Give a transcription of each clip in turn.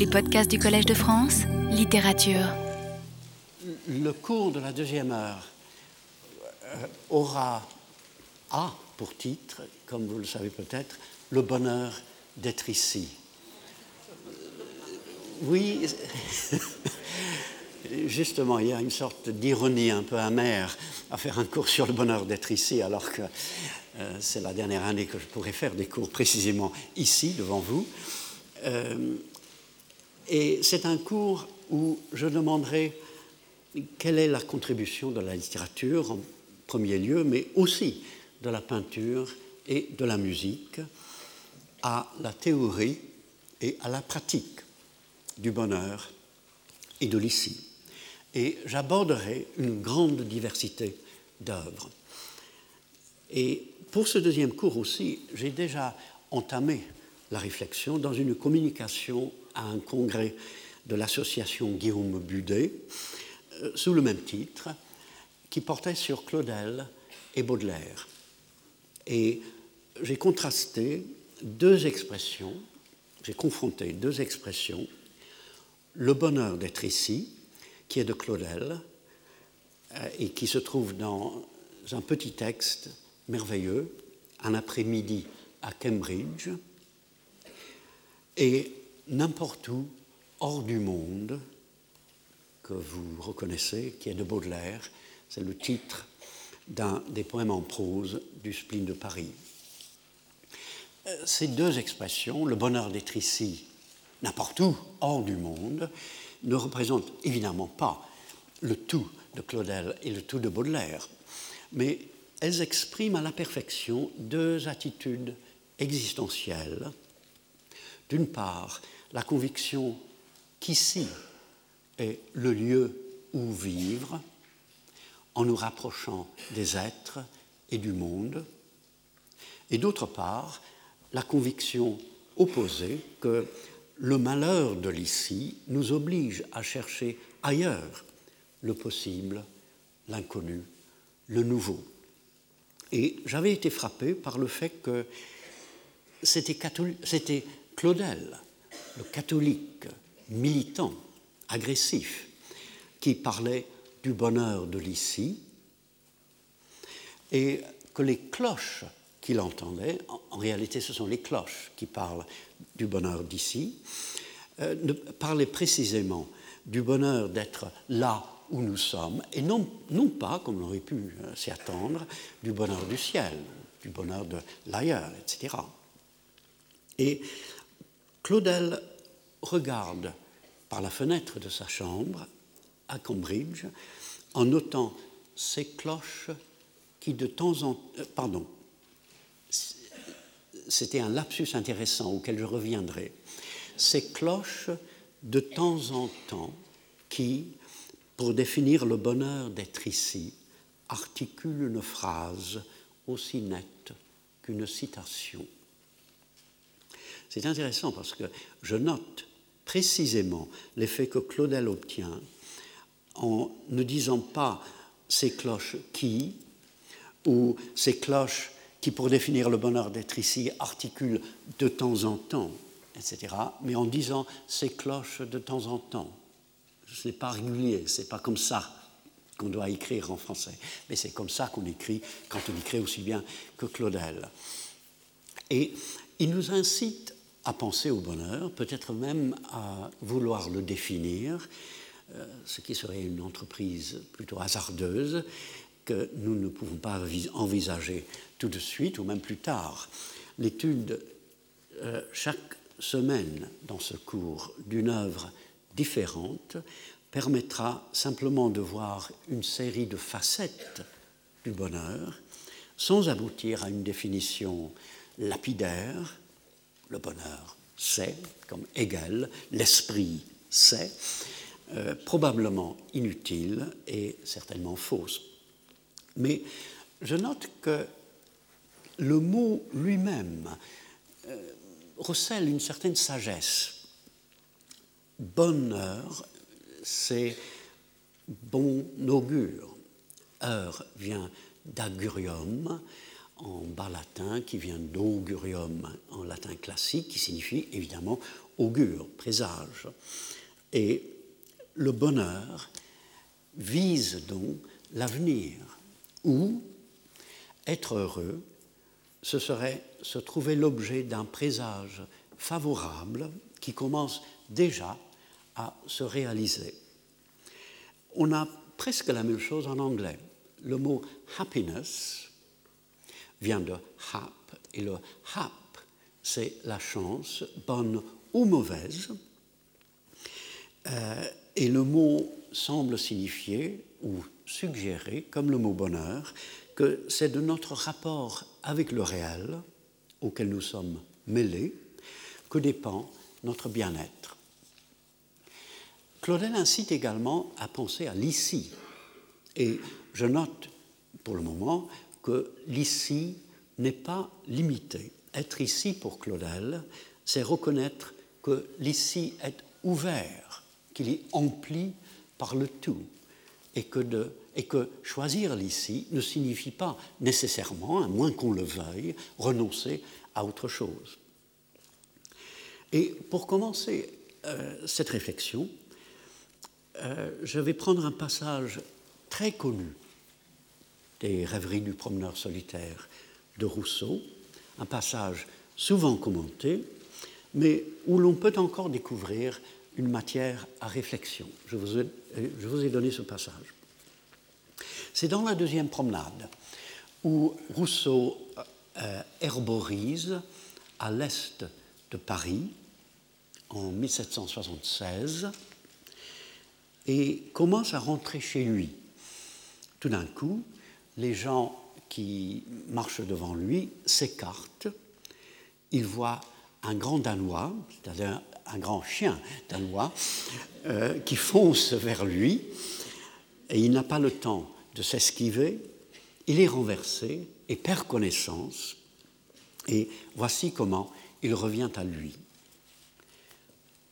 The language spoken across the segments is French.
Les podcasts du Collège de France, littérature. Le cours de la deuxième heure euh, aura a pour titre, comme vous le savez peut-être, le bonheur d'être ici. Oui, justement, il y a une sorte d'ironie un peu amère à faire un cours sur le bonheur d'être ici, alors que euh, c'est la dernière année que je pourrais faire des cours précisément ici, devant vous. Euh, et c'est un cours où je demanderai quelle est la contribution de la littérature en premier lieu, mais aussi de la peinture et de la musique à la théorie et à la pratique du bonheur et de l'ici. Et j'aborderai une grande diversité d'œuvres. Et pour ce deuxième cours aussi, j'ai déjà entamé la réflexion dans une communication à un congrès de l'association Guillaume Budet, euh, sous le même titre, qui portait sur Claudel et Baudelaire. Et j'ai contrasté deux expressions, j'ai confronté deux expressions, le bonheur d'être ici, qui est de Claudel, euh, et qui se trouve dans un petit texte merveilleux, un après-midi à Cambridge, et n'importe où, hors du monde, que vous reconnaissez, qui est de Baudelaire, c'est le titre d'un des poèmes en prose du spleen de Paris. Euh, ces deux expressions, le bonheur d'être ici, n'importe où, hors du monde, ne représentent évidemment pas le tout de Claudel et le tout de Baudelaire, mais elles expriment à la perfection deux attitudes existentielles. D'une part, la conviction qu'ici est le lieu où vivre, en nous rapprochant des êtres et du monde, et d'autre part, la conviction opposée que le malheur de l'ici nous oblige à chercher ailleurs le possible, l'inconnu, le nouveau. Et j'avais été frappé par le fait que c'était Claudel, le catholique militant, agressif, qui parlait du bonheur de l'ici, et que les cloches qu'il entendait, en réalité ce sont les cloches qui parlent du bonheur d'ici, euh, parlaient précisément du bonheur d'être là où nous sommes, et non, non pas, comme on aurait pu euh, s'y attendre, du bonheur du ciel, du bonheur de l'ailleurs, etc. Et Claudel regarde par la fenêtre de sa chambre à Cambridge en notant ces cloches qui de temps en temps... Euh, pardon, c'était un lapsus intéressant auquel je reviendrai. Ces cloches de temps en temps qui, pour définir le bonheur d'être ici, articulent une phrase aussi nette qu'une citation. C'est intéressant parce que je note précisément l'effet que Claudel obtient en ne disant pas ces cloches qui ou ces cloches qui, pour définir le bonheur d'être ici, articulent de temps en temps, etc., mais en disant ces cloches de temps en temps. Ce n'est pas régulier, ce n'est pas comme ça qu'on doit écrire en français, mais c'est comme ça qu'on écrit quand on écrit aussi bien que Claudel. Et il nous incite à penser au bonheur, peut-être même à vouloir le définir, euh, ce qui serait une entreprise plutôt hasardeuse que nous ne pouvons pas envisager tout de suite ou même plus tard. L'étude euh, chaque semaine dans ce cours d'une œuvre différente permettra simplement de voir une série de facettes du bonheur sans aboutir à une définition lapidaire le bonheur, c'est, comme Hegel, l'esprit, c'est, euh, probablement inutile et certainement fausse. Mais je note que le mot lui-même euh, recèle une certaine sagesse. Bonheur, c'est bon augure. Heure vient d'agurium, en bas latin qui vient d'augurium en latin classique, qui signifie évidemment augure, présage. Et le bonheur vise donc l'avenir, où être heureux, ce serait se trouver l'objet d'un présage favorable qui commence déjà à se réaliser. On a presque la même chose en anglais. Le mot happiness vient de hap, et le hap, c'est la chance, bonne ou mauvaise. Euh, et le mot semble signifier ou suggérer, comme le mot bonheur, que c'est de notre rapport avec le réel, auquel nous sommes mêlés, que dépend notre bien-être. Claudel incite également à penser à l'ici. Et je note pour le moment que l'ici n'est pas limité. Être ici pour Claudel, c'est reconnaître que l'ici est ouvert, qu'il est empli par le tout, et que, choisir l'ici ne signifie pas nécessairement, à moins qu'on le veuille, renoncer à autre chose. Et pour commencer euh, cette réflexion, euh, je vais prendre un passage très connu des rêveries du promeneur solitaire de Rousseau, un passage souvent commenté, mais où l'on peut encore découvrir une matière à réflexion. Je vous ai, donné ce passage. C'est dans la deuxième promenade où Rousseau euh, herborise à l'est de Paris en 1776 et commence à rentrer chez lui. Tout d'un coup, les gens qui marchent devant lui s'écartent. Il voit un grand Danois, c'est-à-dire un grand chien danois, euh, qui fonce vers lui, et il n'a pas le temps de s'esquiver. Il est renversé et perd connaissance. Et voici comment il revient à lui.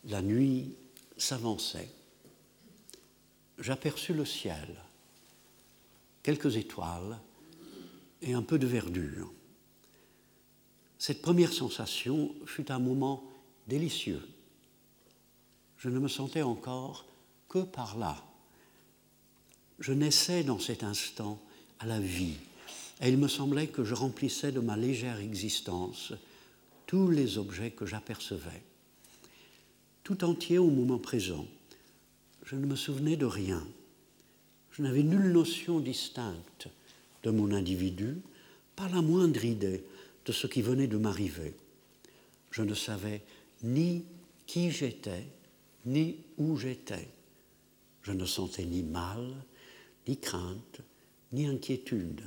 La nuit s'avançait. J'aperçus le ciel, quelques étoiles et un peu de verdure. Cette première sensation fut un moment délicieux. Je ne me sentais encore que par là. Je naissais dans cet instant à la vie, et il me semblait que je remplissais de ma légère existence tous les objets que j'apercevais. Tout entier au moment présent, je ne me souvenais de rien. Je n'avais nulle notion distincte de mon individu, pas la moindre idée de ce qui venait de m'arriver. Je ne savais ni qui j'étais, ni où j'étais. Je ne sentais ni mal, ni crainte, ni inquiétude.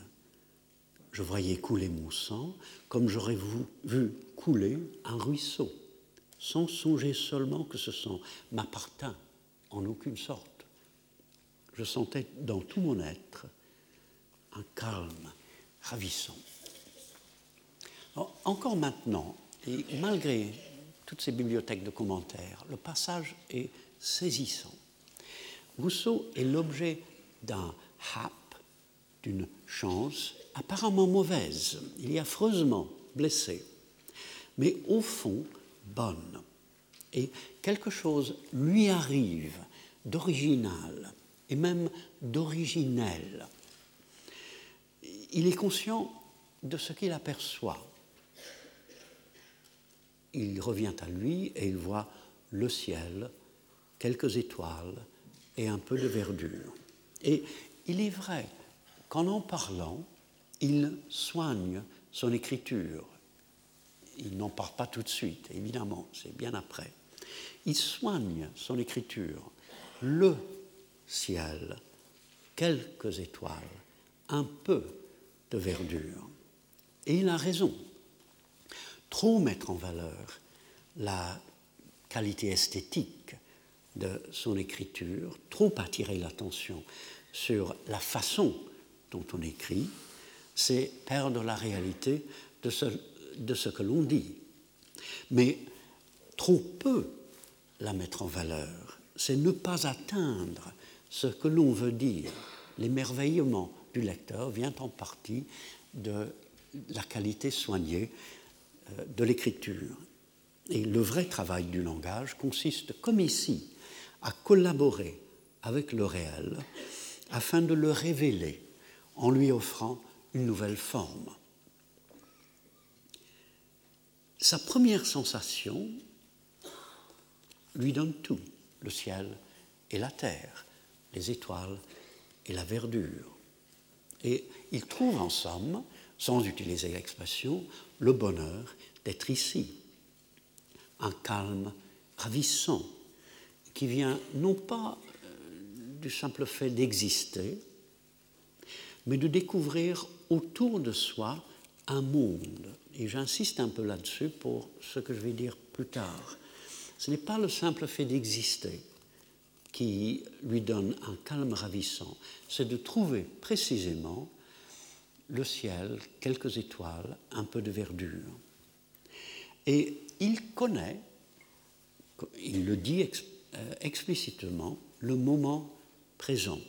Je voyais couler mon sang comme j'aurais vu couler un ruisseau, sans songer seulement que ce sang m'appartint en aucune sorte. Je sentais dans tout mon être un calme ravissant. encore maintenant, et malgré toutes ces bibliothèques de commentaires, le passage est saisissant. Rousseau est l'objet d'un hap, d'une chance apparemment mauvaise, il est affreusement blessé, mais au fond bonne. Et quelque chose lui arrive d'original et même d'originel il est conscient de ce qu'il aperçoit. Il revient à lui et il voit le ciel, quelques étoiles et un peu de verdure. Et il est vrai qu'en en parlant, il soigne son écriture. Il n'en parle pas tout de suite, évidemment, c'est bien après. Il soigne son écriture. Le ciel, quelques étoiles, un peu de verdure. Et il a raison. Trop mettre en valeur la qualité esthétique de son écriture, trop attirer l'attention sur la façon dont on écrit, c'est perdre la réalité de ce, de ce que l'on dit. Mais trop peu la mettre en valeur, c'est ne pas atteindre ce que l'on veut dire, l'émerveillement, du lecteur vient en partie de la qualité soignée euh, de l'écriture. Et le vrai travail du langage consiste, comme ici, à collaborer avec le réel afin de le révéler en lui offrant une nouvelle forme. Sa première sensation lui donne tout, le ciel et la terre, les étoiles et la verdure. Et il trouve en somme, sans utiliser l'expression, le bonheur d'être ici. Un calme ravissant qui vient non pas euh, du simple fait d'exister, mais de découvrir autour de soi un monde. Et j'insiste un peu là-dessus pour ce que je vais dire plus tard. Ce n'est pas le simple fait d'exister qui lui donne un calme ravissant, c'est de trouver précisément le ciel, quelques étoiles, un peu de verdure. Et il connaît, il le dit euh, explicitement, le moment présent,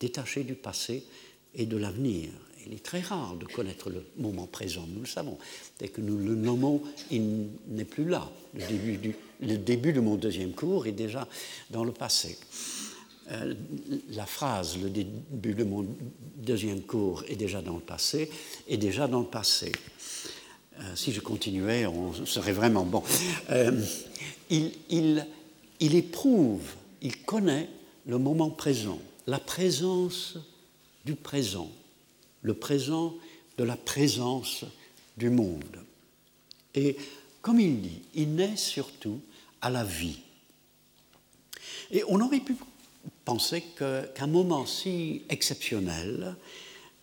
détaché du passé et de l'avenir. Il est très rare de connaître le moment présent, nous le savons. Dès que nous le nommons, il n'est plus là. Le début, du, le début de mon deuxième cours est déjà dans le passé. Euh, la phrase, le début de mon deuxième cours est déjà dans le passé, est déjà dans le passé. Euh, si je continuais, on serait vraiment bon. Euh, il, il, il éprouve, il connaît le moment présent, la présence du présent le présent de la présence du monde. Et comme il dit, il naît surtout à la vie. Et on aurait pu penser qu'un moment si exceptionnel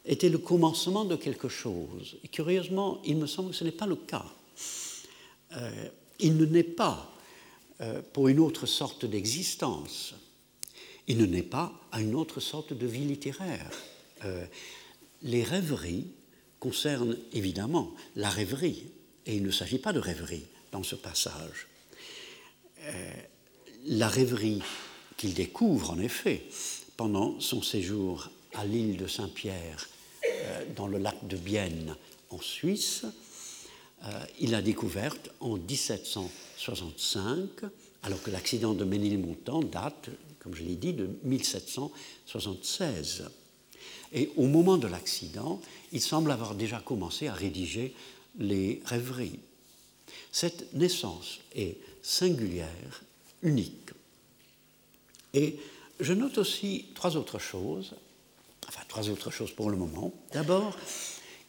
était le commencement de quelque chose. Curieusement, il me semble que ce n'est pas le cas. Euh, il ne naît pas euh, pour une autre sorte d'existence. Il ne naît pas à une autre sorte de vie littéraire. Euh, les rêveries concernent évidemment la rêverie, et il ne s'agit pas de rêverie dans ce passage. Euh, la rêverie qu'il découvre en effet pendant son séjour à l'île de Saint-Pierre, euh, dans le lac de Bienne, en Suisse, euh, il l'a découverte en 1765, alors que l'accident de Ménilmontant date, comme je l'ai dit, de 1776. Et au moment de l'accident, il semble avoir déjà commencé à rédiger les rêveries. Cette naissance est singulière, unique. Et je note aussi trois autres choses, enfin trois autres choses pour le moment. D'abord,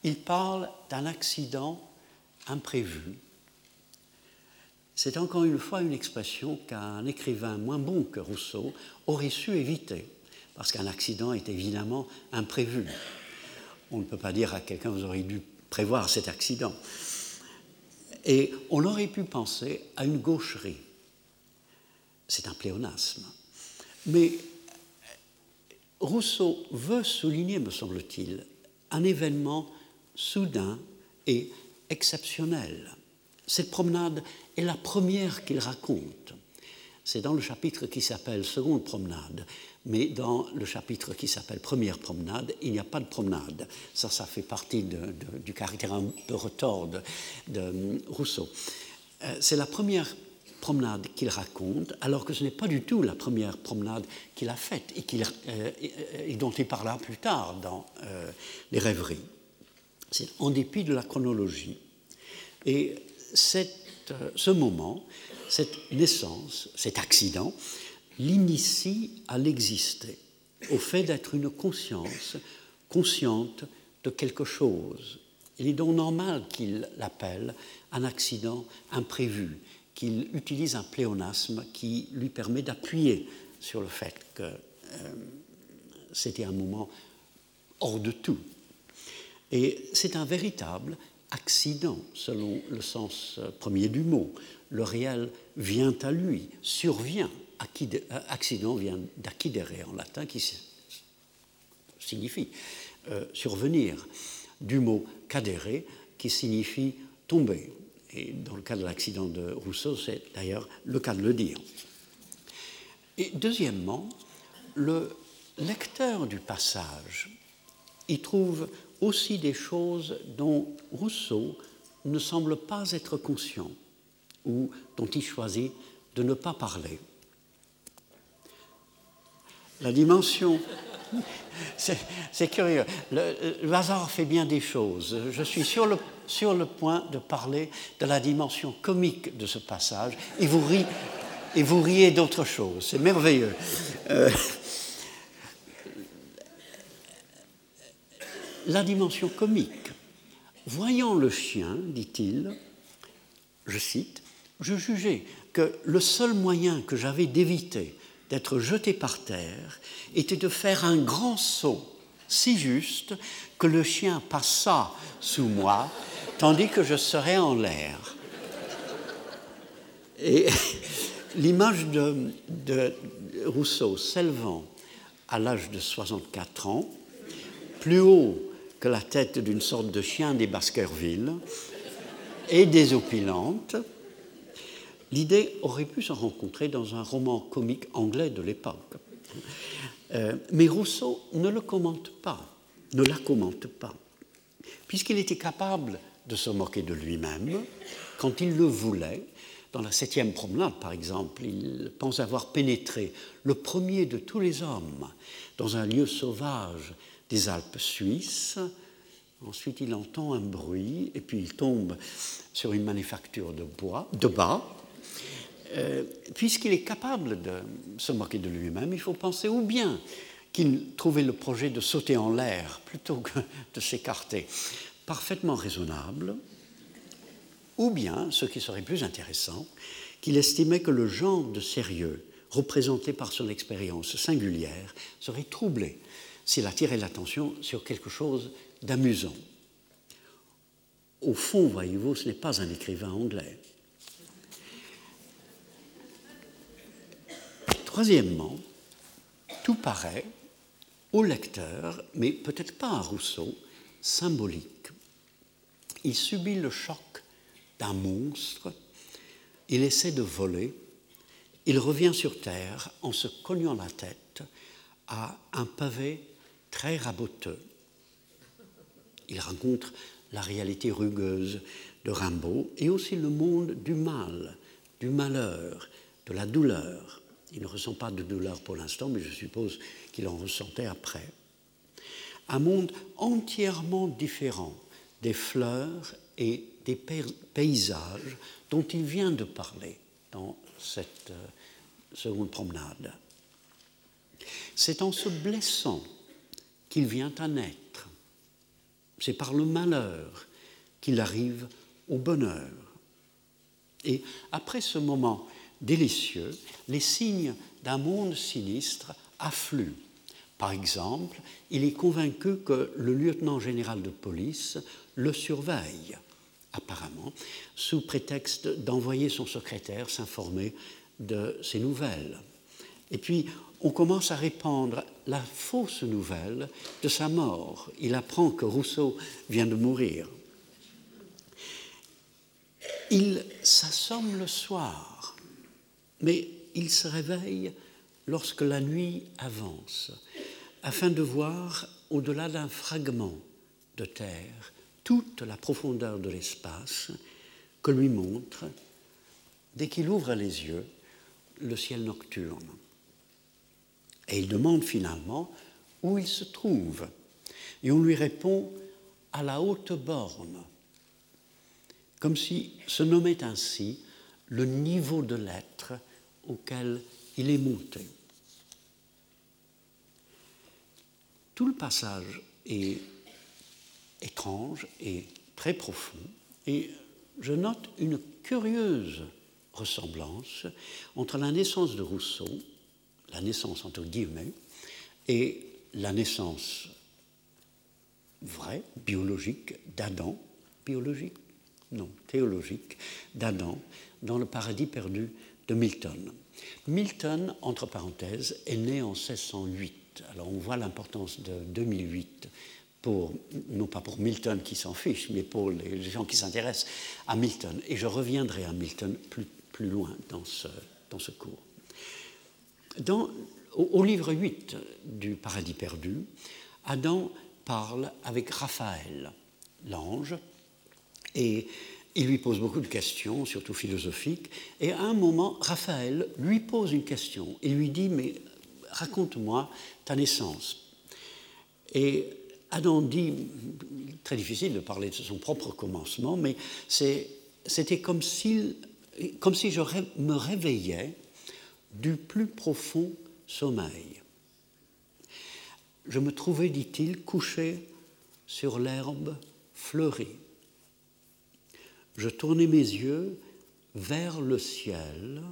il parle d'un accident imprévu. C'est encore une fois une expression qu'un écrivain moins bon que Rousseau aurait su éviter parce qu'un accident est évidemment imprévu. On ne peut pas dire à quelqu'un vous auriez dû prévoir cet accident. Et on aurait pu penser à une gaucherie. C'est un pléonasme. Mais Rousseau veut souligner, me semble-t-il, un événement soudain et exceptionnel. Cette promenade est la première qu'il raconte. C'est dans le chapitre qui s'appelle Seconde promenade mais dans le chapitre qui s'appelle Première promenade, il n'y a pas de promenade. Ça, ça fait partie du caractère un peu retors de, de Rousseau. Euh, c'est la première promenade qu'il raconte, alors que ce n'est pas du tout la première promenade qu'il a faite et, euh, et, dont il parlera plus tard dans euh, les rêveries. C'est en dépit de la chronologie. Et ce moment, cette naissance, cet accident, l'initie à l'exister, au fait d'être une conscience consciente de quelque chose. Il est donc normal qu'il l'appelle un accident imprévu, qu'il utilise un pléonasme qui lui permet d'appuyer sur le fait que euh, c'était un moment hors de tout. Et c'est un véritable accident, selon le sens premier du mot. Le réel vient à lui, survient accident vient d'accidere en latin, qui signifie euh, survenir, du mot cadere, qui signifie tomber. Et dans le cas de l'accident de Rousseau, c'est d'ailleurs le cas de le dire. Et deuxièmement, le lecteur du passage y trouve aussi des choses dont Rousseau ne semble pas être conscient. Ou dont il choisit de ne pas parler. La dimension c'est curieux. Le, hasard fait bien des choses. Je suis sur le, sur le point de parler de la dimension comique de ce passage et vous, riez d'autre chose. C'est merveilleux. Euh, la dimension comique. Voyant le chien, dit-il, je cite, je jugeais que le seul moyen que j'avais d'éviter d'être jeté par terre était de faire un grand saut, si juste que le chien passa sous moi, tandis que je serais en l'air. Et l'image de, Rousseau s'élevant à l'âge de 64 ans, plus haut que la tête d'une sorte de chien des Baskerville, et désopilante, L'idée aurait pu se rencontrer dans un roman comique anglais de l'époque. Euh, mais Rousseau ne le commente pas, ne la commente pas, puisqu'il était capable de se moquer de lui-même quand il le voulait. Dans la septième promenade, par exemple, il pense avoir pénétré le premier de tous les hommes dans un lieu sauvage des Alpes suisses. Ensuite, il entend un bruit et puis il tombe sur une manufacture de bois, de bas, euh, puisqu'il est capable de se moquer de lui-même, il faut penser ou bien qu'il trouvait le projet de sauter en l'air plutôt que de s'écarter parfaitement raisonnable, ou bien, ce qui serait plus intéressant, qu'il estimait que le genre de sérieux représenté par son expérience singulière serait troublé s'il attirait l'attention sur quelque chose d'amusant. Au fond, voyez-vous, ce n'est pas un écrivain anglais. Troisièmement, tout paraît au lecteur, mais peut-être pas à Rousseau, symbolique. Il subit le choc d'un monstre, il essaie de voler, il revient sur Terre en se cognant la tête à un pavé très raboteux. Il rencontre la réalité rugueuse de Rimbaud et aussi le monde du mal, du malheur, de la douleur. Il ne ressent pas de douleur pour l'instant, mais je suppose qu'il en ressentait après. Un monde entièrement différent des fleurs et des paysages dont il vient de parler dans cette euh, seconde promenade. C'est en se blessant qu'il vient à naître. C'est par le malheur qu'il arrive au bonheur. Et après ce moment délicieux, les signes d'un monde sinistre affluent. Par exemple, il est convaincu que le lieutenant général de police le surveille, apparemment, sous prétexte d'envoyer son secrétaire s'informer de ses nouvelles. Et puis, on commence à répandre la fausse nouvelle de sa mort. Il apprend que Rousseau vient de mourir. Il s'assomme le soir mais il se réveille lorsque la nuit avance, afin de voir, au-delà d'un fragment de terre, toute la profondeur de l'espace que lui montre, dès qu'il ouvre les yeux, le ciel nocturne. Et il demande finalement où il se trouve. Et on lui répond à la haute borne, comme si se nommait ainsi le niveau de l'être auquel il est monté. Tout le passage est étrange et très profond, et je note une curieuse ressemblance entre la naissance de Rousseau, la naissance entre guillemets, et la naissance vraie, biologique, d'Adam, biologique, non, théologique, d'Adam, dans le paradis perdu Milton. Milton, entre parenthèses, est né en 1608. Alors on voit l'importance de 2008 pour, non pas pour Milton qui s'en fiche, mais pour les gens qui s'intéressent à Milton. Et je reviendrai à Milton plus, plus loin dans ce, cours. Au, livre 8 du Paradis perdu, Adam parle avec Raphaël, l'ange, et il lui pose beaucoup de questions, surtout philosophiques, et à un moment, Raphaël lui pose une question. Il lui dit, mais raconte-moi ta naissance. Et Adam dit, très difficile de parler de son propre commencement, mais c'était comme, comme si je me réveillais du plus profond sommeil. Je me trouvais, dit-il, couché sur l'herbe fleurie je tournais mes yeux vers le ciel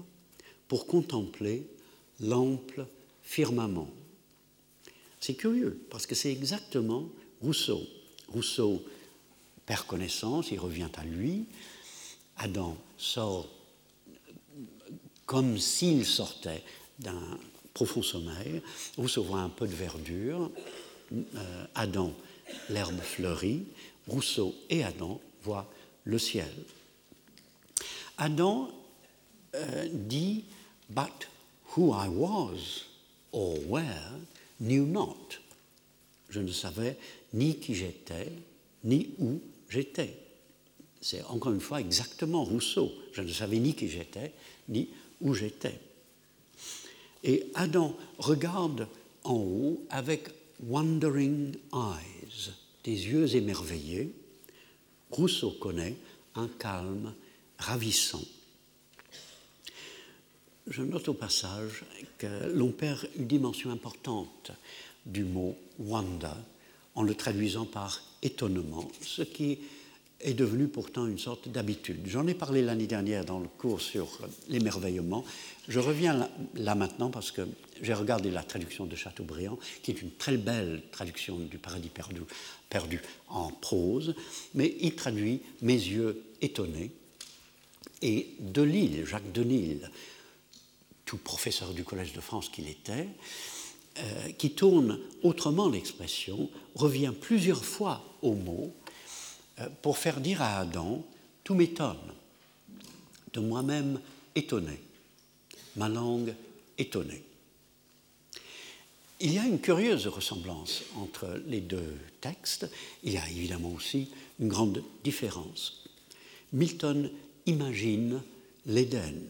pour contempler l'ample firmament. C'est curieux, parce que c'est exactement Rousseau. Rousseau perd connaissance, il revient à lui. Adam sort comme s'il sortait d'un profond sommeil. Rousseau voit un peu de verdure. Euh, Adam, l'herbe fleurie. Rousseau et Adam voient le ciel. Adam euh, dit But who I was or where knew not. Je ne savais ni qui j'étais, ni où j'étais. C'est encore une fois exactement Rousseau. Je ne savais ni qui j'étais, ni où j'étais. Et Adam regarde en haut avec wondering eyes, des yeux émerveillés, Rousseau connaît un calme ravissant. Je note au passage que l'on perd une dimension importante du mot wonder en le traduisant par étonnement, ce qui est devenu pourtant une sorte d'habitude. J'en ai parlé l'année dernière dans le cours sur l'émerveillement. Je reviens là, maintenant parce que j'ai regardé la traduction de Chateaubriand, qui est une très belle traduction du Paradis perdu, perdu en prose, mais il traduit Mes yeux étonnés. Et Delille, Jacques Delille, tout professeur du Collège de France qu'il était, euh, qui tourne autrement l'expression, revient plusieurs fois au mot euh, pour faire dire à Adam, tout m'étonne, de moi-même étonné, ma langue étonnée. Il y a une curieuse ressemblance entre les deux textes, il y a évidemment aussi une grande différence. Milton imagine l'Éden.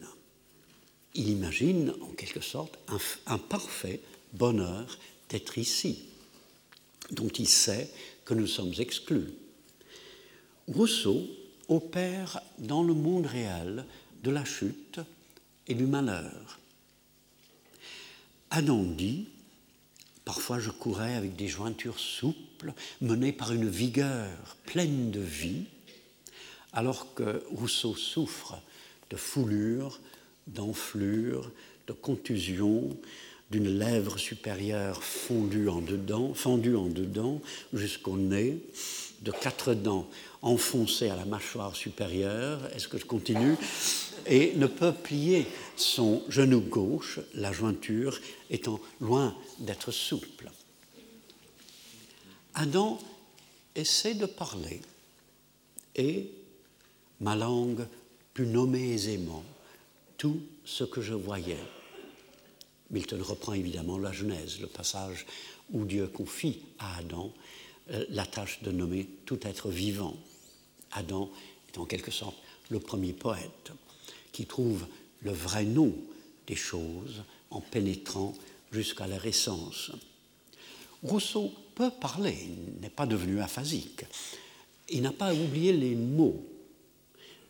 Il imagine en quelque sorte un, parfait bonheur d'être ici, dont il sait que nous sommes exclus. Rousseau opère dans le monde réel de la chute et du malheur. Adam Parfois je courais avec des jointures souples, menées par une vigueur pleine de vie, alors que Rousseau souffre de foulure, d'enflure, de contusion, d'une lèvre supérieure fondue en dedans, fendue en dedans jusqu'au nez, de quatre dents enfoncées à la mâchoire supérieure, est-ce que je continue? Et ne peut plier son genou gauche, la jointure étant loin d'être souple. Adam essaie de parler et ma langue put nommer aisément tout ce que je voyais. Milton reprend évidemment la Genèse, le passage où Dieu confie à Adam euh, la tâche de nommer tout être vivant. Adam est en quelque sorte le premier poète qui trouve le vrai nom des choses en pénétrant jusqu'à leur essence. Rousseau peut parler, il n'est pas devenu aphasique. Il n'a pas oublié les mots,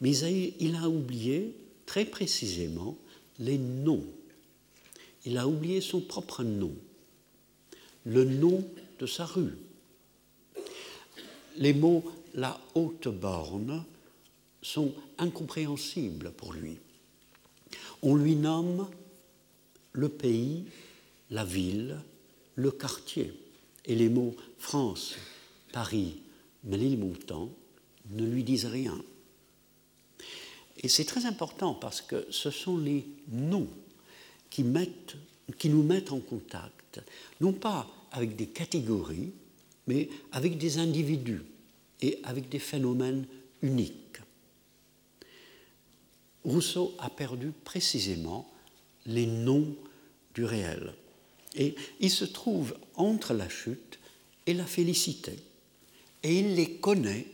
mais il a oublié très précisément les noms. Il a oublié son propre nom, le nom de sa rue. Les mots la haute borne sont incompréhensibles pour lui. On lui nomme le pays, la ville, le quartier. Et les mots France, Paris, Ménilmontant ne lui disent rien. Et c'est très important parce que ce sont les noms qui, qui nous mettent en contact, non pas avec des catégories, mais avec des individus et avec des phénomènes uniques. Rousseau a perdu précisément les noms du réel. Et il se trouve entre la chute et la félicité. Et il les connaît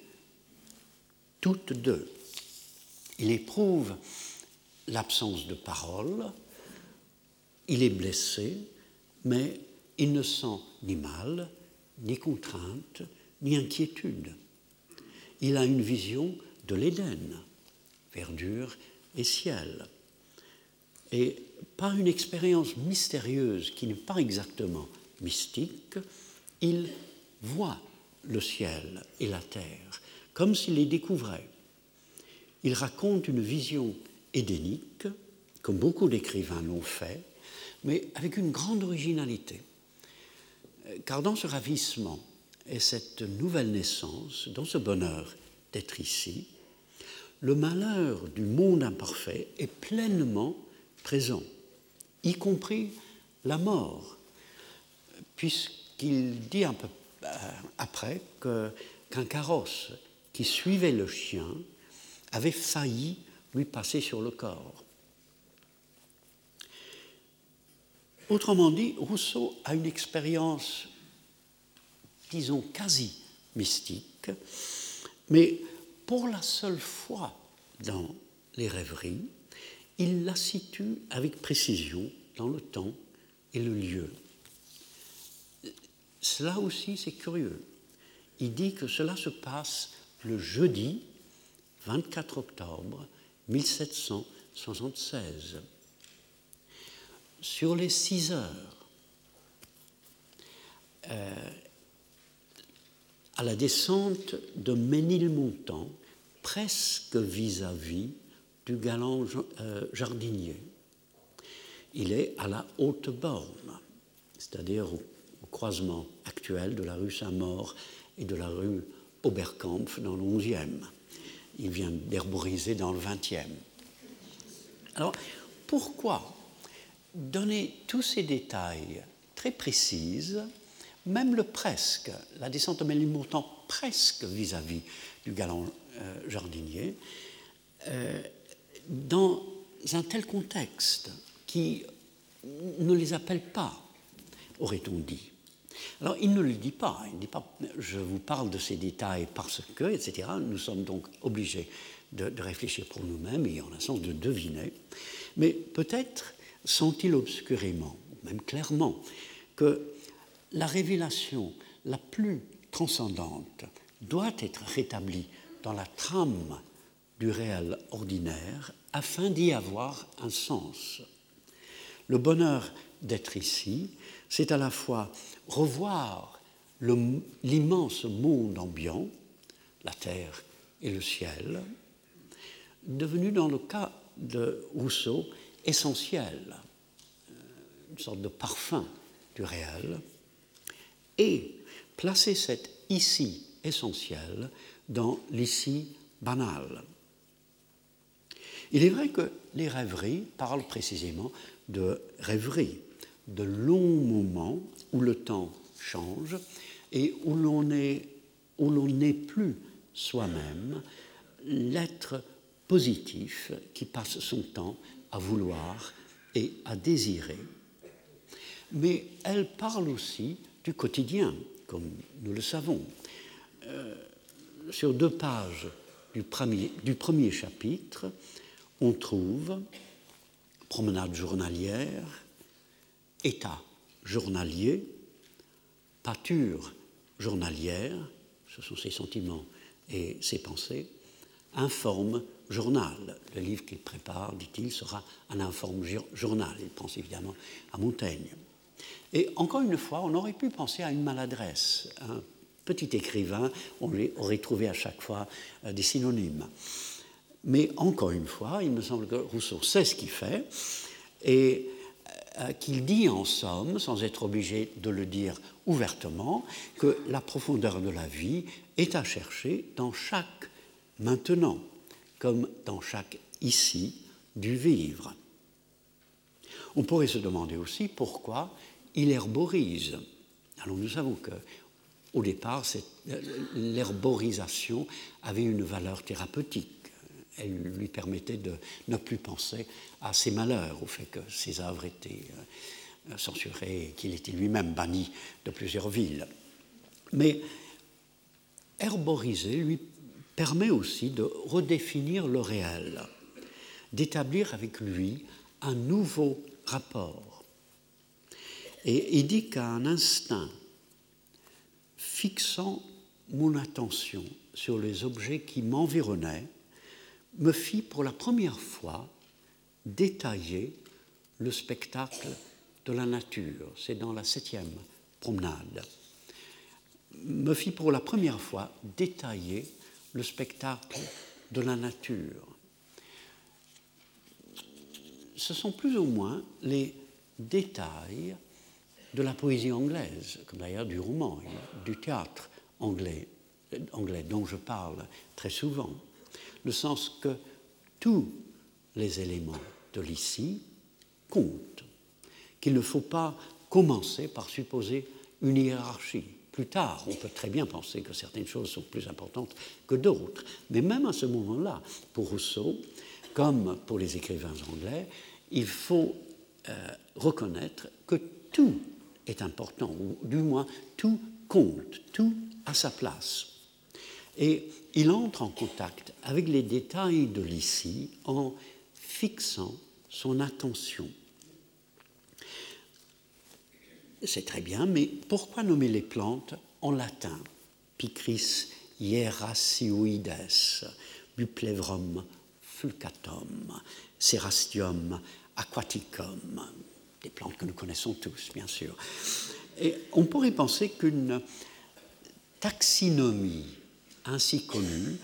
toutes deux. Il éprouve l'absence de parole, il est blessé, mais il ne sent ni mal, ni contrainte, ni inquiétude. Il a une vision de l'Éden, verdure et ciel, et par une expérience mystérieuse qui n'est pas exactement mystique, il voit le ciel et la terre comme s'il les découvrait. Il raconte une vision édénique, comme beaucoup d'écrivains l'ont fait, mais avec une grande originalité. Car dans ce ravissement et cette nouvelle naissance, dans ce bonheur d'être ici, le malheur du monde imparfait est pleinement présent, y compris la mort, puisqu'il dit un peu euh, après qu'un carrosse qui suivait le chien avait failli lui passer sur le corps. Autrement dit, Rousseau a une expérience, disons, quasi mystique, mais pour la seule fois dans les rêveries, il la situe avec précision dans le temps et le lieu. Cela aussi, c'est curieux. Il dit que cela se passe le jeudi 24 octobre 1776. Sur les six heures, euh, à la descente de Ménilmontant, presque vis-à-vis du galant euh, jardinier. Il est à la haute borne, c'est-à-dire au, croisement actuel de la rue Saint-Maur et de la rue Oberkampf dans le 11e. Il vient d'herboriser dans le 20e. Alors, pourquoi donner tous ces détails très précis, même le presque, la descente de Ménilmontant presque vis-à-vis du galant euh, jardinier, euh, dans un tel contexte qui ne les appelle pas, aurait-on dit. Alors il ne le dit pas, il ne dit pas je vous parle de ces détails parce que, etc. Nous sommes donc obligés de, réfléchir pour nous-mêmes et en un sens de deviner. Mais peut-être sent-il obscurément, même clairement, que la révélation la plus transcendante doit être rétablie dans la trame du réel ordinaire afin d'y avoir un sens. Le bonheur d'être ici, c'est à la fois revoir l'immense monde ambiant, la terre et le ciel, devenu dans le cas de Rousseau essentiel, euh, une sorte de parfum du réel, et placer cet ici essentiel dans l'ici banal. Il est vrai que les rêveries parlent précisément de rêveries, de longs moments où le temps change et où l'on n'est plus soi-même l'être positif qui passe son temps à vouloir et à désirer. Mais elle parle aussi du quotidien, comme nous le savons. Euh, sur deux pages du premier, du premier chapitre, on trouve promenade journalière, état journalier, pâture journalière, ce sont ses sentiments et ses pensées, informe journal. Le livre qu'il prépare, dit-il, sera un informe journal. Il pense évidemment à Montaigne. Et encore une fois, on aurait pu penser à une maladresse. Un petit écrivain, on aurait trouvé à chaque fois euh, des synonymes. Mais encore une fois, il me semble que Rousseau sait ce qu'il fait et euh, qu'il dit en somme, sans être obligé de le dire ouvertement, que la profondeur de la vie est à chercher dans chaque maintenant, comme dans chaque ici du vivre. On pourrait se demander aussi pourquoi il herborise. Alors nous savons que au départ, l'herborisation avait une valeur thérapeutique elle lui permettait de ne plus penser à ses malheurs, au fait que ses œuvres étaient euh, censurées et qu'il était lui-même banni de plusieurs villes. Mais herboriser lui permet aussi de redéfinir le réel, d'établir avec lui un nouveau rapport. Et il dit qu'un instinct fixant mon attention sur les objets qui m'environnaient me fit pour la première fois détailler le spectacle de la nature. C'est dans la septième promenade. Me fit pour la première fois détailler le spectacle de la nature. Ce sont plus ou moins les détails de la poésie anglaise, comme d'ailleurs du roman, du théâtre anglais, anglais dont je parle très souvent, le sens que tous les éléments de l'ici comptent, qu'il ne faut pas commencer par supposer une hiérarchie. Plus tard, on peut très bien penser que certaines choses sont plus importantes que d'autres, mais même à ce moment-là, pour Rousseau, comme pour les écrivains anglais, il faut euh, reconnaître que tout est important, ou du moins tout compte, tout à sa place. Et il entre en contact avec les détails de l'ici en fixant son attention. C'est très bien, mais pourquoi nommer les plantes en latin? Picris hierasioides, Buplevrum fulcatum, Cerastium aquaticum, des plantes que nous connaissons tous, bien sûr. Et on pourrait penser qu'une taxinomie ainsi connue,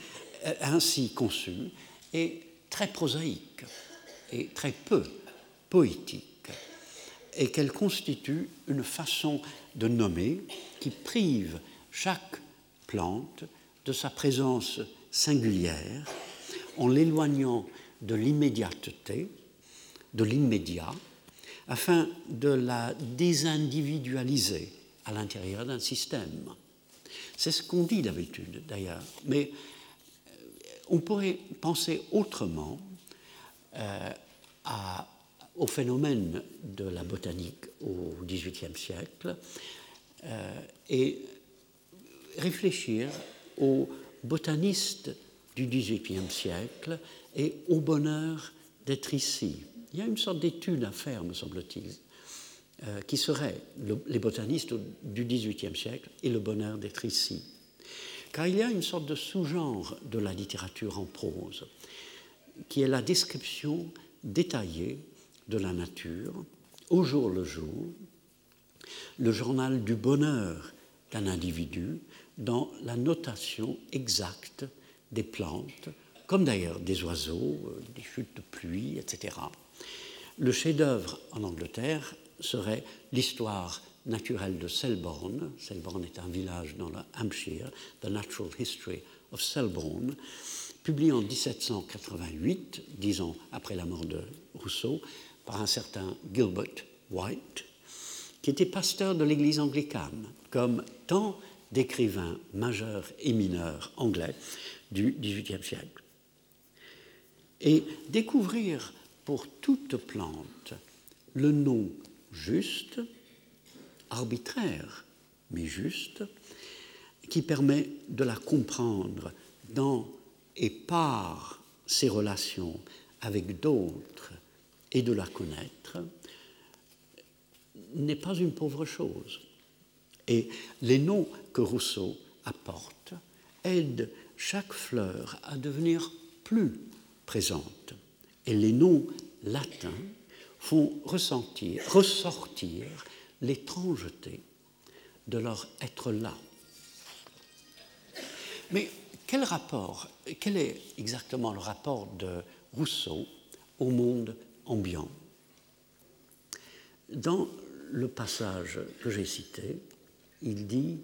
euh, ainsi conçue, est très prosaïque et très peu poétique, et qu'elle constitue une façon de nommer qui prive chaque plante de sa présence singulière en l'éloignant de l'immédiateté, de l'immédiat, afin de la désindividualiser à l'intérieur d'un système. C'est ce qu'on dit d'habitude d'ailleurs, mais euh, on pourrait penser autrement euh, au phénomène de la botanique au XVIIIe siècle euh, et réfléchir aux botanistes du XVIIIe siècle et au bonheur d'être ici. Il y a une sorte d'étude à faire, me semble-t-il, euh, qui serait les botanistes du XVIIIe siècle et le bonheur d'être ici. Car il y a une sorte de sous-genre de la littérature en prose, qui est la description détaillée de la nature, au jour le jour, le journal du bonheur d'un individu dans la notation exacte des plantes, comme d'ailleurs des oiseaux, euh, des chutes de pluie, etc. Le chef-d'œuvre en Angleterre serait l'histoire naturelle de Selborne. Selborne est un village dans le Hampshire, The Natural History of Selborne, publié en 1788, dix ans après la mort de Rousseau, par un certain Gilbert White, qui était pasteur de l'Église anglicane, comme tant d'écrivains majeurs et mineurs anglais du XVIIIe siècle. Et découvrir pour toute plante le nom juste, arbitraire, mais juste, qui permet de la comprendre dans et par ses relations avec d'autres et de la connaître, n'est pas une pauvre chose. Et les noms que Rousseau apporte aident chaque fleur à devenir plus présente. Et les noms latins font ressentir, ressortir l'étrangeté de leur être là. Mais quel rapport, quel est exactement le rapport de Rousseau au monde ambiant? Dans le passage que j'ai cité, il dit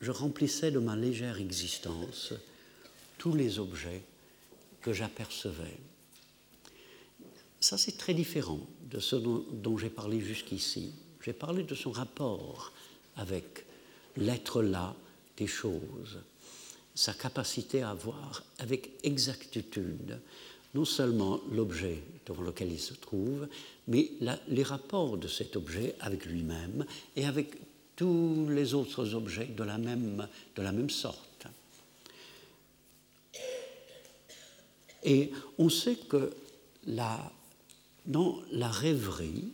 Je remplissais de ma légère existence tous les objets que j'apercevais. Ça, c'est très différent de ce dont, j'ai parlé jusqu'ici. J'ai parlé de son rapport avec l'être là des choses, sa capacité à voir avec exactitude non seulement l'objet devant lequel il se trouve, mais les rapports de cet objet avec lui-même et avec tous les autres objets de la même, sorte. Et on sait que dans la rêverie,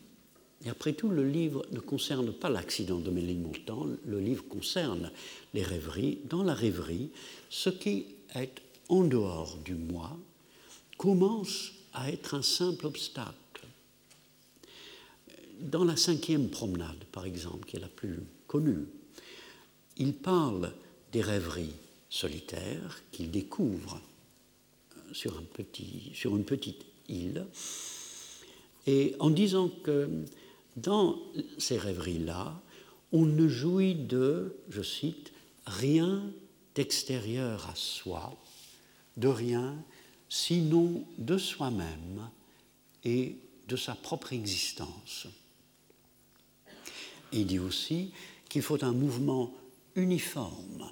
et après tout, le livre ne concerne pas l'accident de Ménilmontant, le livre concerne les rêveries. Dans la rêverie, ce qui est en dehors du moi commence à être un simple obstacle. Dans la cinquième promenade, par exemple, qui est la plus connue, il parle des rêveries solitaires qu'il découvre sur, un petit, sur une petite île, et en disant que dans ces rêveries-là, on ne jouit de, je cite, rien d'extérieur à soi, de rien sinon de soi-même et de sa propre existence. Il dit aussi qu'il faut un mouvement uniforme,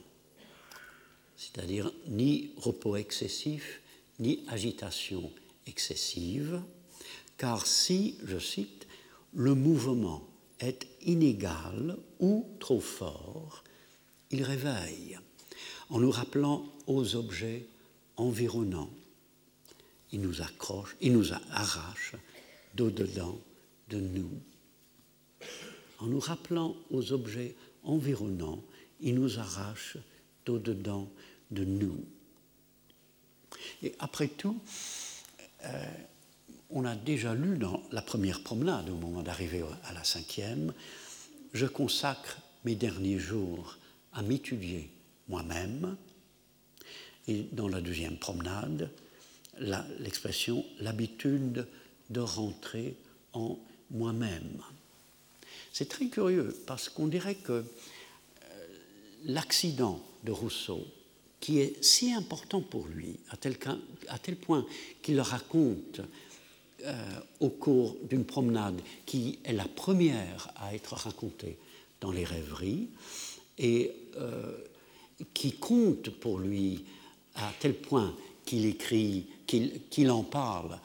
c'est-à-dire ni repos excessif, ni agitation excessive, car si, je cite, le mouvement est inégal ou trop fort, il réveille en nous rappelant aux objets environnants. Il nous accroche, il nous arrache d'au-dedans de nous. En nous rappelant aux objets environnants, il nous arrache d'au-dedans de nous. Et après tout, euh, on a déjà lu dans la première promenade, au moment d'arriver à la cinquième, je consacre mes derniers jours à m'étudier moi-même. Et dans la deuxième promenade, l'expression l'habitude de rentrer en moi-même. C'est très curieux parce qu'on dirait que euh, l'accident de Rousseau, qui est si important pour lui, à tel, point qu'il le raconte euh, au cours d'une promenade qui est la première à être racontée dans les rêveries et euh, qui compte pour lui à tel point qu'il écrit, qu'il en parle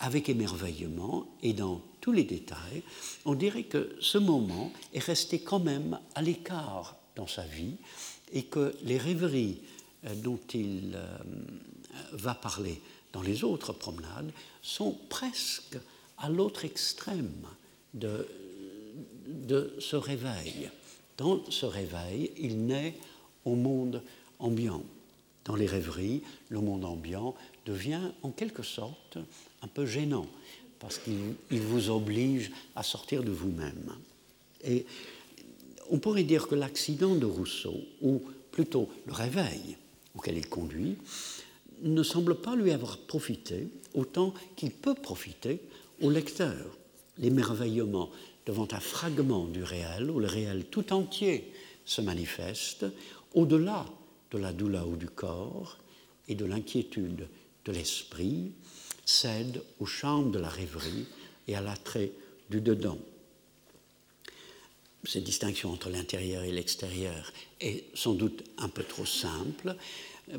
avec émerveillement et dans tous les détails, on dirait que ce moment est resté quand même à l'écart dans sa vie et que les rêveries dont il va parler dans les autres promenades sont presque à l'autre extrême de, de ce réveil. Dans ce réveil, il naît au monde ambiant. Dans les rêveries, le monde ambiant devient en quelque sorte un peu gênant parce qu'il vous oblige à sortir de vous-même. Et on pourrait dire que l'accident de Rousseau, ou plutôt le réveil auquel il conduit, ne semble pas lui avoir profité autant qu'il peut profiter au lecteur. L'émerveillement devant un fragment du réel, où le réel tout entier se manifeste, au-delà de la douleur du corps et de l'inquiétude de l'esprit, cède au charme de la rêverie et à l'attrait du dedans. Cette distinction entre l'intérieur et l'extérieur est sans doute un peu trop simple,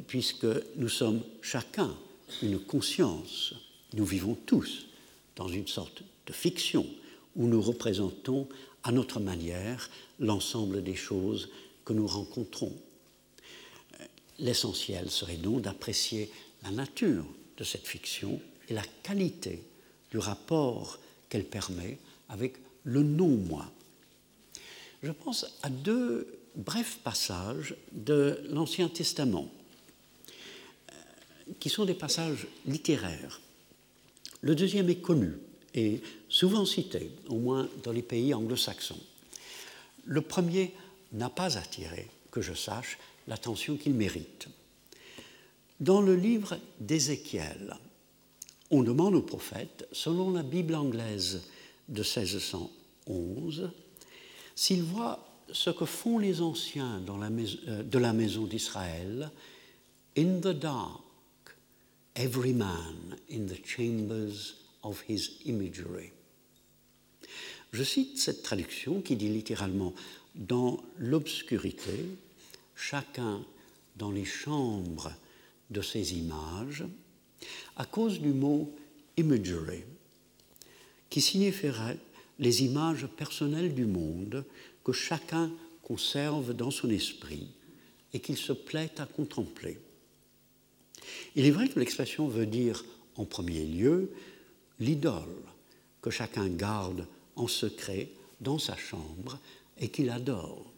puisque nous sommes chacun une conscience. Nous vivons tous dans une sorte de fiction où nous représentons à notre manière l'ensemble des choses que nous rencontrons. L'essentiel serait donc d'apprécier la nature de cette fiction et la qualité du rapport qu'elle permet avec le non-moi. Je pense à deux brefs passages de l'Ancien Testament qui sont des passages littéraires. Le deuxième est connu et souvent cité, au moins dans les pays anglo-saxons. Le premier n'a pas attiré, que je sache, l'attention qu'il mérite. Dans le livre d'Ézéchiel, on demande au prophète, selon la Bible anglaise de 1611, s'il voit ce que font les anciens euh, de la maison d'Israël, in the dark, every man in the chambers of his imagery. Je cite cette traduction qui dit littéralement dans l'obscurité, chacun dans les chambres de ses images, à cause du mot imagery, qui signifierait les images personnelles du monde que chacun conserve dans son esprit et qu'il se plaît à contempler. Il est vrai que l'expression veut dire en premier lieu l'idole que chacun garde en secret dans sa chambre et qu'il adore.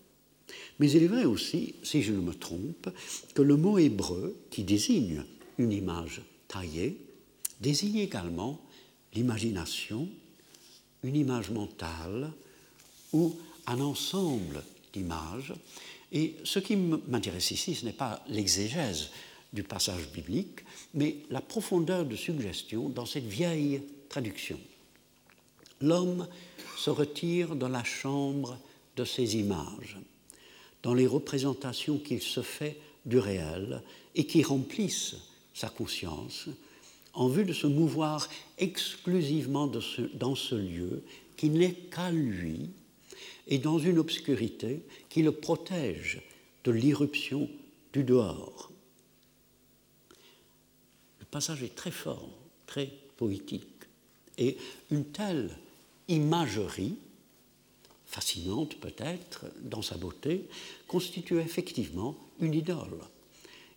Mais il est vrai aussi, si je ne me trompe, que le mot hébreu qui désigne une image taillée désigne également l'imagination, une image mentale ou un ensemble d'images. Et ce qui m'intéresse ici, ce n'est pas l'exégèse du passage biblique, mais la profondeur de suggestion dans cette vieille traduction. L'homme se retire dans la chambre de ses images, dans les représentations qu'il se fait du réel et qui remplissent sa conscience, en vue de se mouvoir exclusivement dans ce lieu qui n'est qu'à lui et dans une obscurité qui le protège de l'irruption du dehors. Le passage est très fort, très poétique. Et une telle imagerie, fascinante peut-être dans sa beauté, constitue effectivement une idole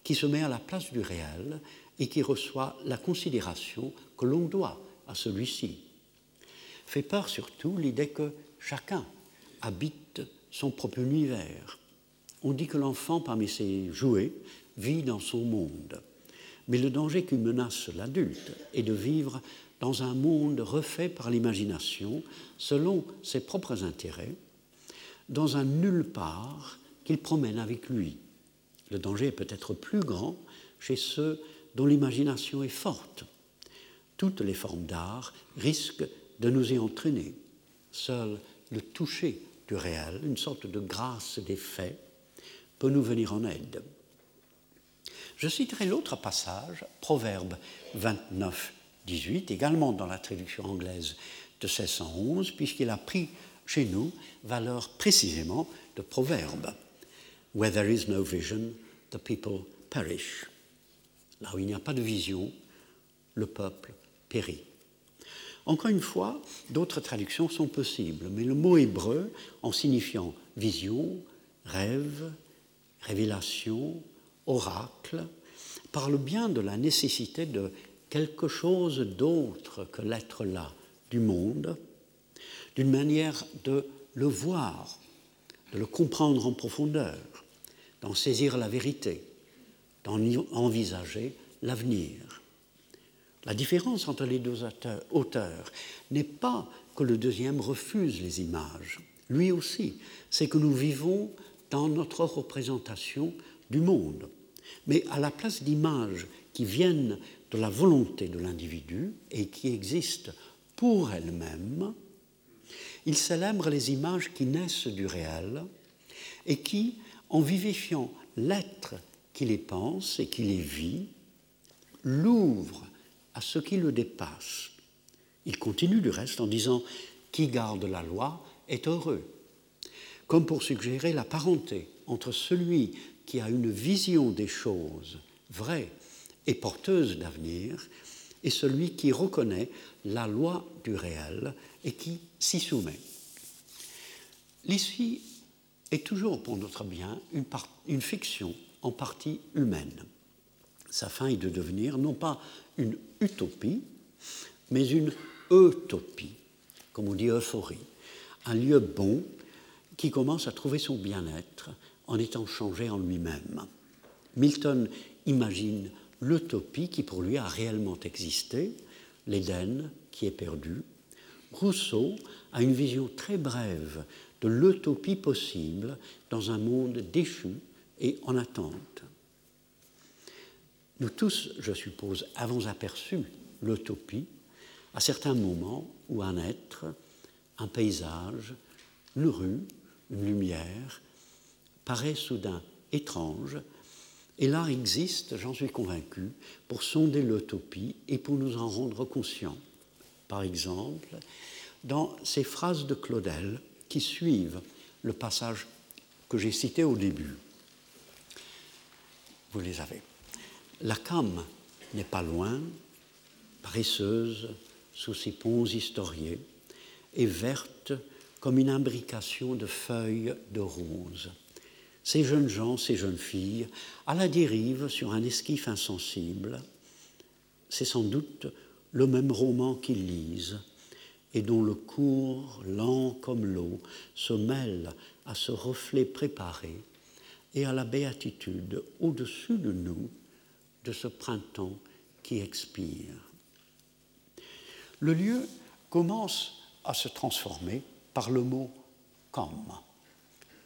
qui se met à la place du réel et qui reçoit la considération que l'on doit à celui-ci. Fait peur surtout l'idée que chacun habite son propre univers. On dit que l'enfant, parmi ses jouets, vit dans son monde. Mais le danger qui menace l'adulte est de vivre dans un monde refait par l'imagination, selon ses propres intérêts, dans un nulle part qu'il promène avec lui. Le danger est peut-être plus grand chez ceux dont l'imagination est forte. Toutes les formes d'art risquent de nous y entraîner. Seul le toucher du réel, une sorte de grâce des faits, peut nous venir en aide. Je citerai l'autre passage, Proverbe 29, 18, également dans la traduction anglaise de 1611, puisqu'il a pris chez nous valeur précisément de proverbe. Where there is no vision, the people perish. Là où il n'y a pas de vision, le peuple périt. Encore une fois, d'autres traductions sont possibles, mais le mot hébreu, en signifiant vision, rêve, révélation, oracle, parle bien de la nécessité de quelque chose d'autre que l'être là du monde, d'une manière de le voir, de le comprendre en profondeur, d'en saisir la vérité, d'en envisager l'avenir. La différence entre les deux auteurs n'est pas que le deuxième refuse les images. Lui aussi, c'est que nous vivons dans notre représentation du monde. Mais à la place d'images qui viennent de la volonté de l'individu et qui existent pour elles-mêmes, il célèbre les images qui naissent du réel et qui, en vivifiant l'être qui les pense et qui les vit, l'ouvrent à ce qui le dépasse. Il continue du reste en disant Qui garde la loi est heureux, comme pour suggérer la parenté entre celui qui a une vision des choses vraies et porteuses d'avenir et celui qui reconnaît la loi du réel et qui s'y soumet. Est toujours pour notre bien une, fiction en partie humaine. Sa fin est de devenir non pas une utopie, mais une utopie, comme on dit euphorie, un lieu bon qui commence à trouver son bien-être en étant changé en lui-même. Milton imagine l'utopie qui pour lui a réellement existé, l'Éden qui est perdu. Rousseau a une vision très brève de l'utopie possible dans un monde déchu et en attente. Nous tous, je suppose, avons aperçu l'utopie à certains moments où un être, un paysage, une rue, une lumière, paraît soudain étrange, et l'art existe, j'en suis convaincu, pour sonder l'utopie et pour nous en rendre conscients. Par exemple, dans ces phrases de Claudel qui suivent le passage que j'ai cité au début. Vous les avez. La cam n'est pas loin, paresseuse sous ses ponts historiés, et verte comme une imbrication de feuilles de rose. ces jeunes gens, ces jeunes filles, à la dérive sur un esquif insensible, c'est sans doute le même roman qu'ils lisent et dont le cours, lent comme l'eau, se mêle à ce reflet préparé et à la béatitude au-dessus de nous de ce printemps qui expire. Le lieu commence à se transformer par le mot comme,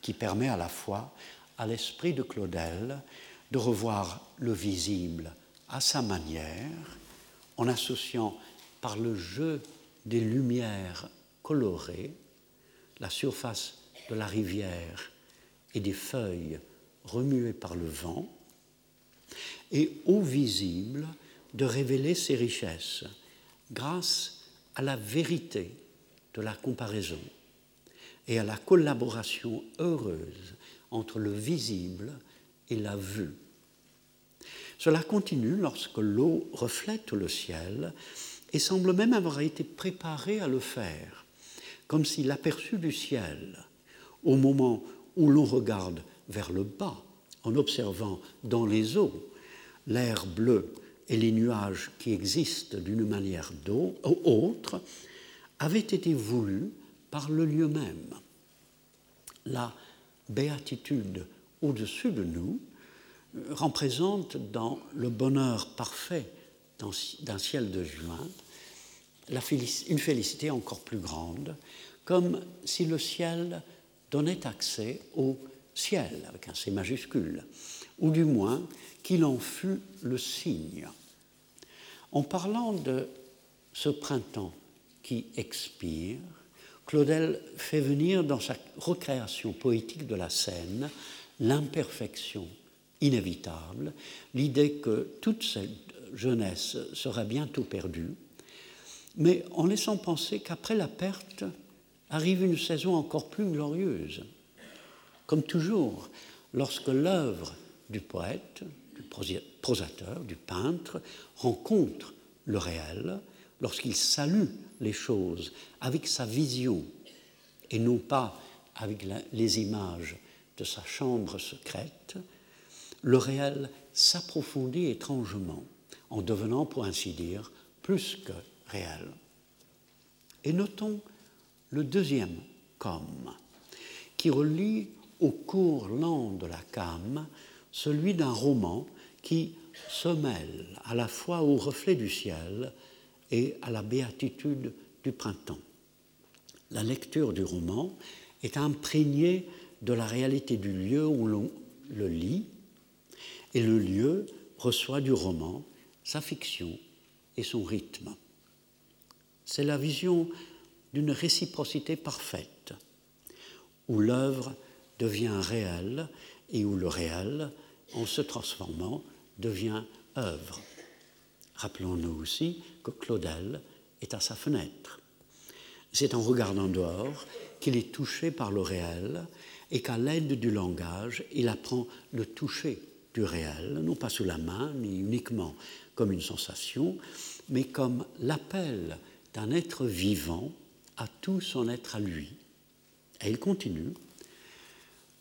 qui permet à la fois à l'esprit de Claudel de revoir le visible à sa manière, en associant par le jeu des lumières colorées la surface de la rivière et des feuilles remuées par le vent, et au visible de révéler ses richesses grâce à la vérité de la comparaison et à la collaboration heureuse entre le visible et la vue. Cela continue lorsque l'eau reflète le ciel et semble même avoir été préparée à le faire, comme si l'aperçu du ciel, au moment où l'on regarde vers le bas, en observant dans les eaux l'air bleu et les nuages qui existent d'une manière autre, avait été voulu par le lieu même. La béatitude au-dessus de nous représente dans le bonheur parfait d'un ciel de juin une félicité encore plus grande, comme si le ciel donnait accès au ciel, avec un C majuscule, ou du moins qu'il en fût le signe. En parlant de ce printemps qui expire, Claudel fait venir dans sa recréation poétique de la scène l'imperfection inévitable, l'idée que toute cette jeunesse sera bientôt perdue, mais en laissant penser qu'après la perte arrive une saison encore plus glorieuse. Comme toujours, lorsque l'œuvre du poète, du prosateur, du peintre rencontre le réel, lorsqu'il salue les choses avec sa vision et non pas avec les images de sa chambre secrète, le réel s'approfondit étrangement en devenant, pour ainsi dire, plus que réel. Et notons le deuxième comme, qui relie au cours lent de la cam celui d'un roman qui se mêle à la fois au reflet du ciel et à la béatitude du printemps. La lecture du roman est imprégnée de la réalité du lieu où l'on le lit, et le lieu reçoit du roman sa fiction et son rythme. C'est la vision d'une réciprocité parfaite, où l'œuvre devient réelle et où le réel, en se transformant, devient œuvre. Rappelons-nous aussi que Claudel est à sa fenêtre. C'est en regardant dehors qu'il est touché par le réel et qu'à l'aide du langage, il apprend le toucher du réel, non pas sous la main, ni uniquement comme une sensation, mais comme l'appel d'un être vivant à tout son être à lui. Et il continue.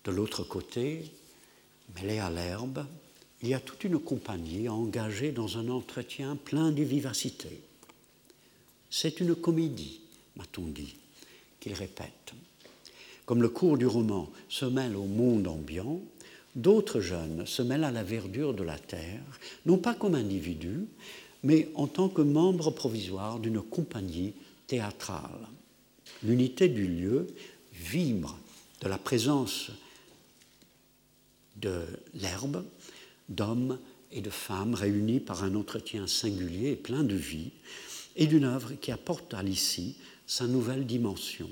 De l'autre côté, mêlé à l'herbe, il y a toute une compagnie engagée dans un entretien plein de vivacité. C'est une comédie, m'a-t-on dit, qu'il répète. Comme le cours du roman se mêle au monde ambiant, d'autres jeunes se mêlent à la verdure de la terre, non pas comme individus, mais en tant que membres provisoires d'une compagnie théâtrale. L'unité du lieu vibre de la présence de l'herbe, d'hommes et de femmes réunis par un entretien singulier et plein de vie, et d'une œuvre qui apporte à l'ici sa nouvelle dimension.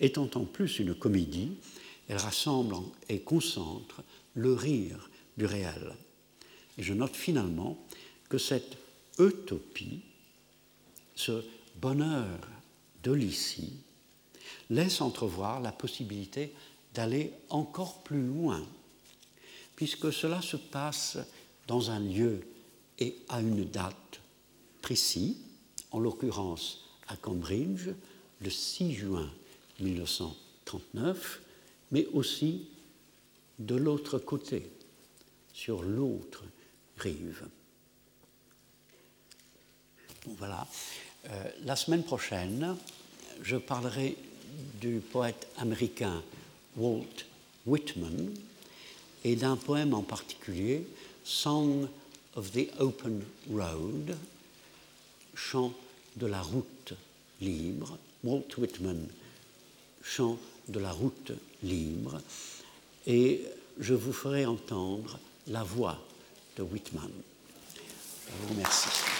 Étant en plus une comédie, elle rassemble et concentre le rire du réel. Et je note finalement que cette utopie, ce bonheur de l'ici, laisse entrevoir la possibilité d'aller encore plus loin, puisque cela se passe dans un lieu et à une date précis, en l'occurrence à Cambridge, le 6 juin 1939, mais aussi de l'autre côté, sur l'autre rive. Voilà. Euh, la semaine prochaine, je parlerai du poète américain Walt Whitman et d'un poème en particulier, Song of the Open Road, chant de la route libre, Walt Whitman, chant de la route libre, et je vous ferai entendre la voix de Whitman. Je vous remercie.